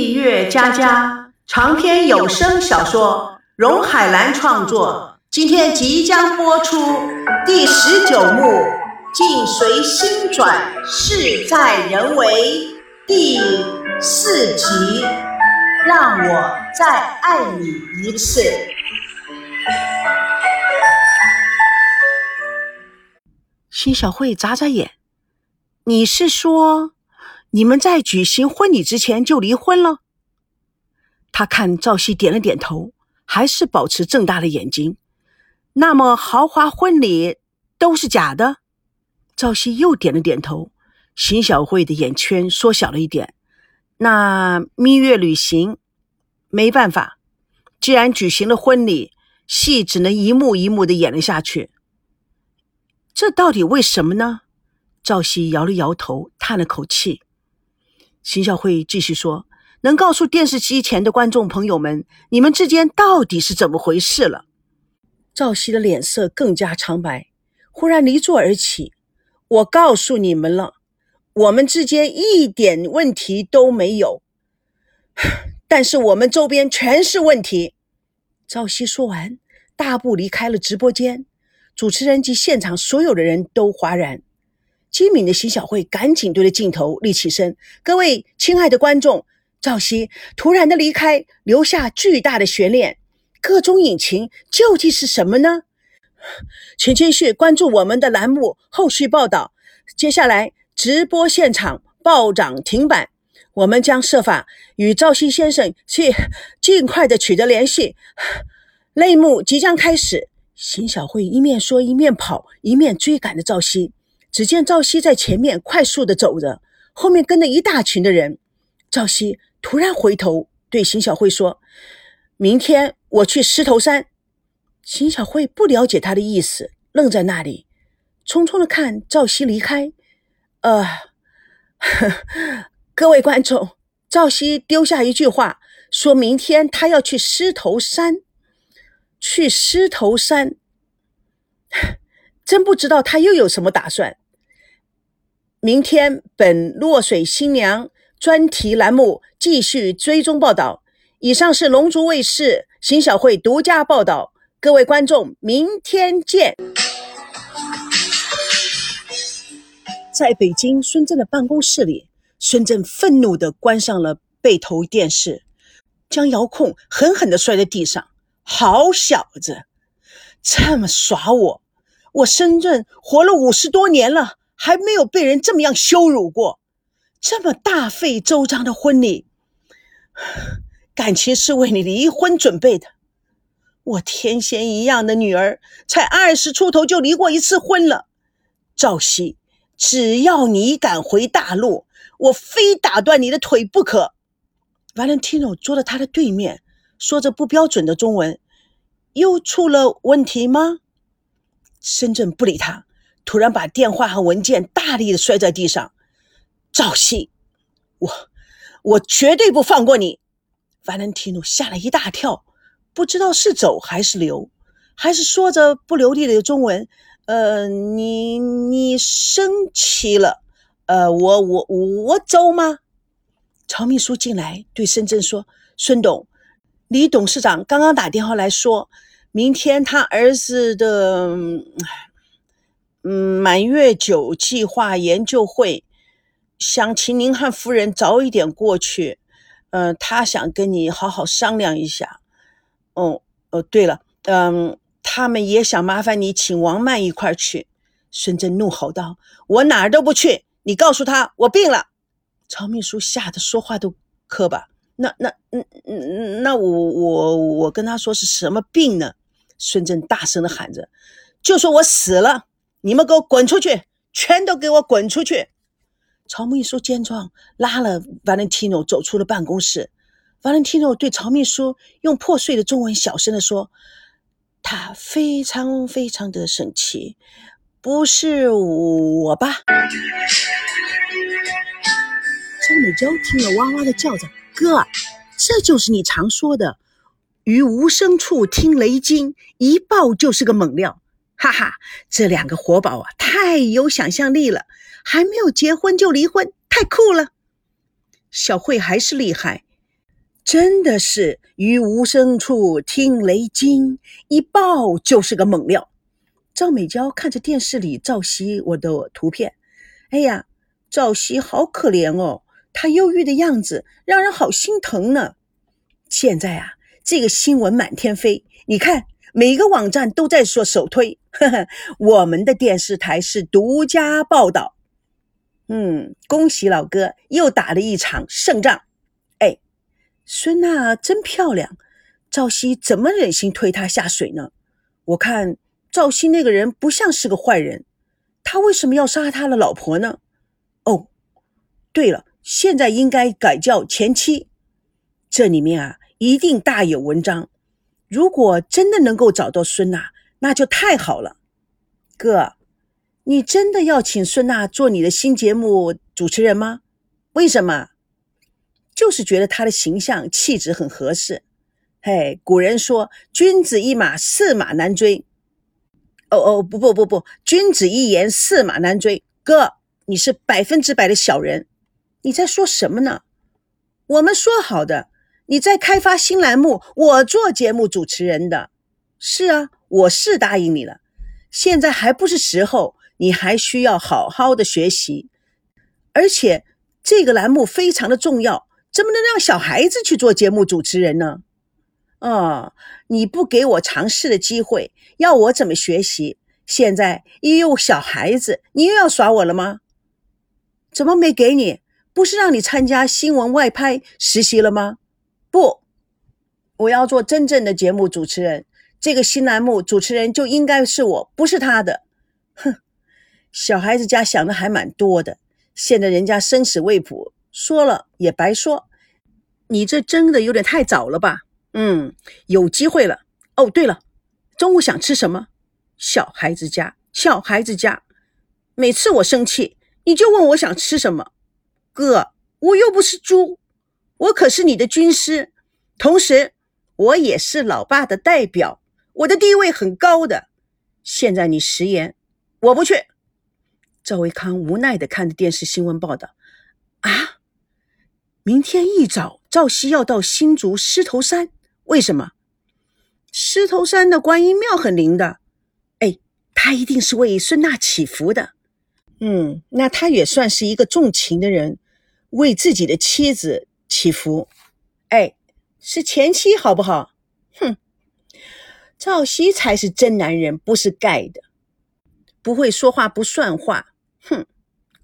蜜月佳佳长篇有声小说，荣海兰创作，今天即将播出第十九幕《境随心转，事在人为》第四集。让我再爱你一次。辛小慧眨眨眼，你是说？你们在举行婚礼之前就离婚了？他看赵熙点了点头，还是保持睁大的眼睛。那么豪华婚礼都是假的？赵熙又点了点头。邢小慧的眼圈缩小了一点。那蜜月旅行没办法，既然举行了婚礼，戏只能一幕一幕的演了下去。这到底为什么呢？赵熙摇了摇头，叹了口气。秦小慧继续说：“能告诉电视机前的观众朋友们，你们之间到底是怎么回事了？”赵熙的脸色更加苍白，忽然离座而起：“我告诉你们了，我们之间一点问题都没有，但是我们周边全是问题。”赵熙说完，大步离开了直播间。主持人及现场所有的人都哗然。机敏的邢小慧赶紧对着镜头立起身：“各位亲爱的观众，赵熙突然的离开，留下巨大的悬念，各种隐情究竟是什么呢？请继续关注我们的栏目后续报道。接下来直播现场暴涨停板，我们将设法与赵熙先生去尽快的取得联系。泪幕即将开始。”邢小慧一面说一面跑，一面追赶着赵熙。只见赵熙在前面快速的走着，后面跟着一大群的人。赵熙突然回头对邢小慧说：“明天我去狮头山。”邢小慧不了解他的意思，愣在那里，匆匆的看赵熙离开。呃，各位观众，赵熙丢下一句话，说明天他要去狮头山。去狮头山。真不知道他又有什么打算。明天本落水新娘专题栏目继续追踪报道。以上是龙族卫视邢小慧独家报道。各位观众，明天见。在北京孙正的办公室里，孙正愤怒地关上了背投电视，将遥控狠狠地摔在地上。好小子，这么耍我！我深圳活了五十多年了，还没有被人这么样羞辱过。这么大费周章的婚礼，感情是为你离婚准备的。我天仙一样的女儿，才二十出头就离过一次婚了。赵熙，只要你敢回大陆，我非打断你的腿不可。Valentino 坐在他的对面，说着不标准的中文，又出了问题吗？深圳不理他，突然把电话和文件大力的摔在地上。赵熙，我我绝对不放过你！Valentino 吓了一大跳，不知道是走还是留，还是说着不流利的中文：“呃，你你生气了？呃，我我我走吗？”曹秘书进来对深圳说：“孙董，李董事长刚刚打电话来说。”明天他儿子的嗯满月酒计划研究会，想请您和夫人早一点过去。嗯，他想跟你好好商量一下。哦哦，对了，嗯，他们也想麻烦你请王曼一块去。孙振怒吼道：“我哪儿都不去！你告诉他我病了。”曹秘书吓得说话都磕巴。那那嗯嗯那我我我跟他说是什么病呢？孙正大声的喊着：“就说我死了，你们给我滚出去，全都给我滚出去！”曹秘书见状，拉了 Valentino 走出了办公室。Valentino 对曹秘书用破碎的中文小声的说：“他非常非常的生气，不是我吧？”张美娇听了，哇哇的叫着：“哥，这就是你常说的。”于无声处听雷惊，一爆就是个猛料，哈哈！这两个活宝啊，太有想象力了，还没有结婚就离婚，太酷了。小慧还是厉害，真的是于无声处听雷惊，一爆就是个猛料。赵美娇看着电视里赵熙我的图片，哎呀，赵熙好可怜哦，她忧郁的样子让人好心疼呢。现在啊，这个新闻满天飞，你看每个网站都在说首推，呵呵，我们的电视台是独家报道。嗯，恭喜老哥又打了一场胜仗。哎，孙娜真漂亮，赵熙怎么忍心推她下水呢？我看赵熙那个人不像是个坏人，他为什么要杀他的老婆呢？哦，对了，现在应该改叫前妻。这里面啊，一定大有文章。如果真的能够找到孙娜，那就太好了。哥，你真的要请孙娜做你的新节目主持人吗？为什么？就是觉得她的形象气质很合适。嘿，古人说“君子一马，驷马难追”。哦哦，不不不不，“君子一言，驷马难追”。哥，你是百分之百的小人。你在说什么呢？我们说好的。你在开发新栏目，我做节目主持人的。是啊，我是答应你了。现在还不是时候，你还需要好好的学习。而且这个栏目非常的重要，怎么能让小孩子去做节目主持人呢？哦，你不给我尝试的机会，要我怎么学习？现在又有小孩子，你又要耍我了吗？怎么没给你？不是让你参加新闻外拍实习了吗？不，我要做真正的节目主持人。这个新栏目主持人就应该是我，不是他的。哼，小孩子家想的还蛮多的。现在人家生死未卜，说了也白说。你这争的有点太早了吧？嗯，有机会了。哦，对了，中午想吃什么？小孩子家，小孩子家。每次我生气，你就问我想吃什么。哥，我又不是猪。我可是你的军师，同时我也是老爸的代表，我的地位很高的。现在你食言，我不去。赵维康无奈的看着电视新闻报道，啊，明天一早赵熙要到新竹狮头山，为什么？狮头山的观音庙很灵的，哎，他一定是为孙娜祈福的。嗯，那他也算是一个重情的人，为自己的妻子。祈福，哎，是前妻好不好？哼，赵熙才是真男人，不是盖的。不会说话不算话，哼，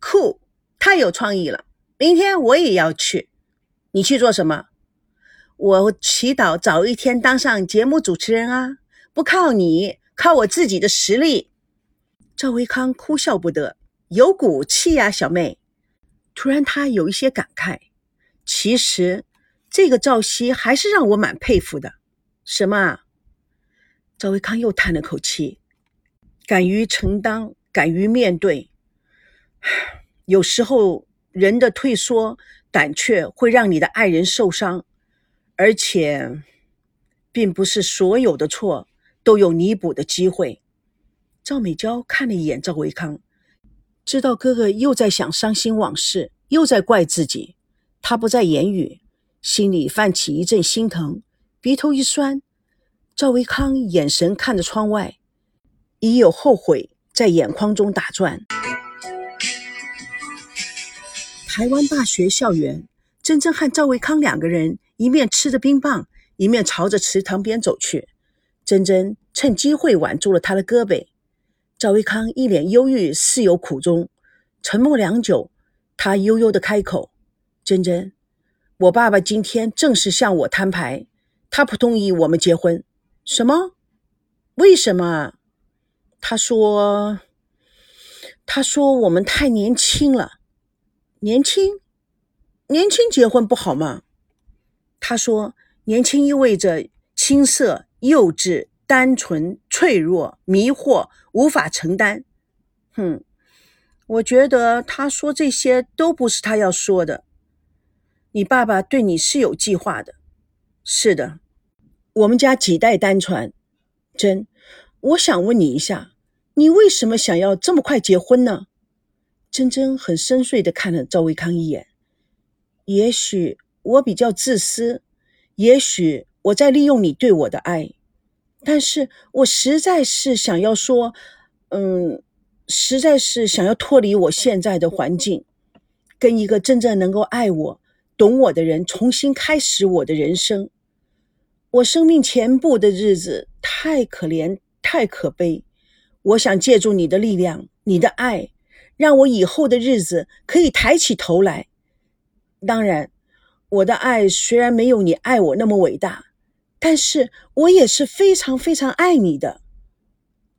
酷，太有创意了。明天我也要去，你去做什么？我祈祷早一天当上节目主持人啊！不靠你，靠我自己的实力。赵维康哭笑不得，有骨气呀，小妹。突然，他有一些感慨。其实，这个赵熙还是让我蛮佩服的。什么？赵维康又叹了口气，敢于承担，敢于面对。有时候，人的退缩、胆怯会让你的爱人受伤，而且，并不是所有的错都有弥补的机会。赵美娇看了一眼赵维康，知道哥哥又在想伤心往事，又在怪自己。他不再言语，心里泛起一阵心疼，鼻头一酸。赵维康眼神看着窗外，已有后悔在眼眶中打转。台湾大学校园，珍珍和赵维康两个人一面吃着冰棒，一面朝着池塘边走去。珍珍趁机会挽住了他的胳膊。赵维康一脸忧郁，似有苦衷，沉默良久，他悠悠的开口。珍珍，我爸爸今天正式向我摊牌，他不同意我们结婚。什么？为什么？他说，他说我们太年轻了。年轻？年轻结婚不好吗？他说，年轻意味着青涩、幼稚、单纯、脆弱、迷惑、无法承担。哼，我觉得他说这些都不是他要说的。你爸爸对你是有计划的，是的。我们家几代单传，真。我想问你一下，你为什么想要这么快结婚呢？珍珍很深邃的看了赵维康一眼。也许我比较自私，也许我在利用你对我的爱，但是我实在是想要说，嗯，实在是想要脱离我现在的环境，跟一个真正能够爱我、懂我的人重新开始我的人生。我生命前部的日子太可怜，太可悲。我想借助你的力量，你的爱，让我以后的日子可以抬起头来。当然，我的爱虽然没有你爱我那么伟大，但是我也是非常非常爱你的。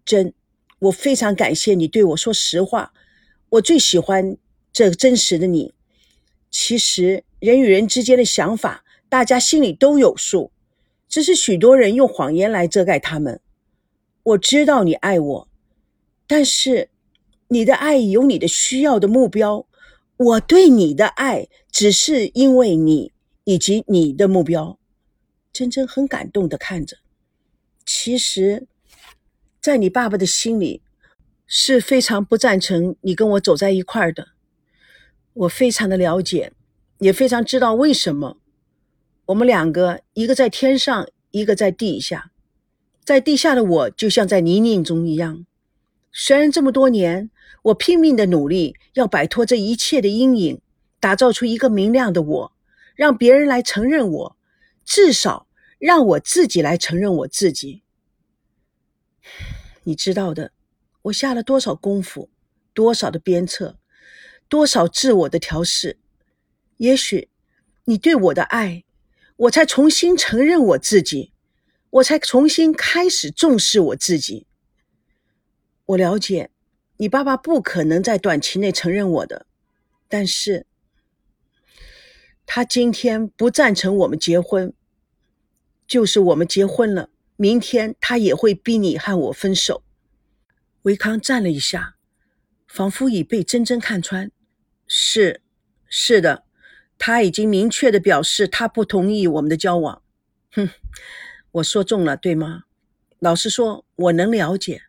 真，我非常感谢你对我说实话。我最喜欢这真实的你。其实人与人之间的想法，大家心里都有数。只是许多人用谎言来遮盖他们。我知道你爱我，但是你的爱有你的需要的目标。我对你的爱只是因为你以及你的目标。真真很感动的看着。其实，在你爸爸的心里是非常不赞成你跟我走在一块儿的。我非常的了解，也非常知道为什么。我们两个，一个在天上，一个在地下。在地下的我，就像在泥泞中一样。虽然这么多年，我拼命的努力，要摆脱这一切的阴影，打造出一个明亮的我，让别人来承认我，至少让我自己来承认我自己。你知道的，我下了多少功夫，多少的鞭策，多少自我的调试。也许，你对我的爱。我才重新承认我自己，我才重新开始重视我自己。我了解，你爸爸不可能在短期内承认我的，但是，他今天不赞成我们结婚，就是我们结婚了，明天他也会逼你和我分手。维康站了一下，仿佛已被真真看穿。是，是的。他已经明确的表示，他不同意我们的交往。哼，我说中了，对吗？老实说，我能了解。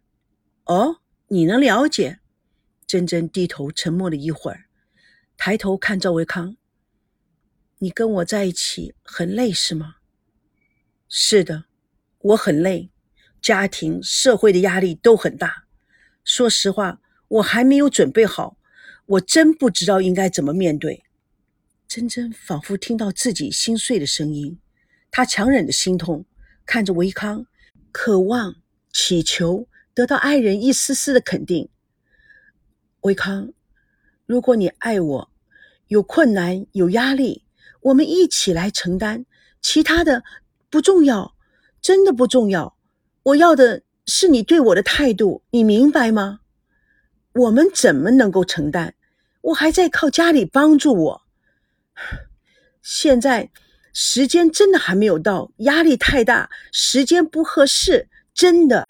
哦，你能了解？珍珍低头沉默了一会儿，抬头看赵维康：“你跟我在一起很累是吗？”“是的，我很累，家庭、社会的压力都很大。说实话，我还没有准备好，我真不知道应该怎么面对。”珍珍仿佛听到自己心碎的声音，她强忍着心痛，看着维康，渴望、祈求得到爱人一丝丝的肯定。维康，如果你爱我，有困难、有压力，我们一起来承担，其他的不重要，真的不重要。我要的是你对我的态度，你明白吗？我们怎么能够承担？我还在靠家里帮助我。现在时间真的还没有到，压力太大，时间不合适，真的。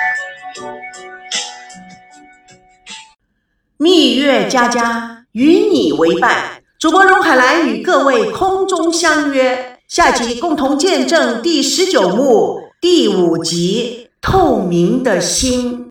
蜜月佳佳与你为伴，主播荣海兰与各位空中相约，下集共同见证第十九幕第五集《透明的心》。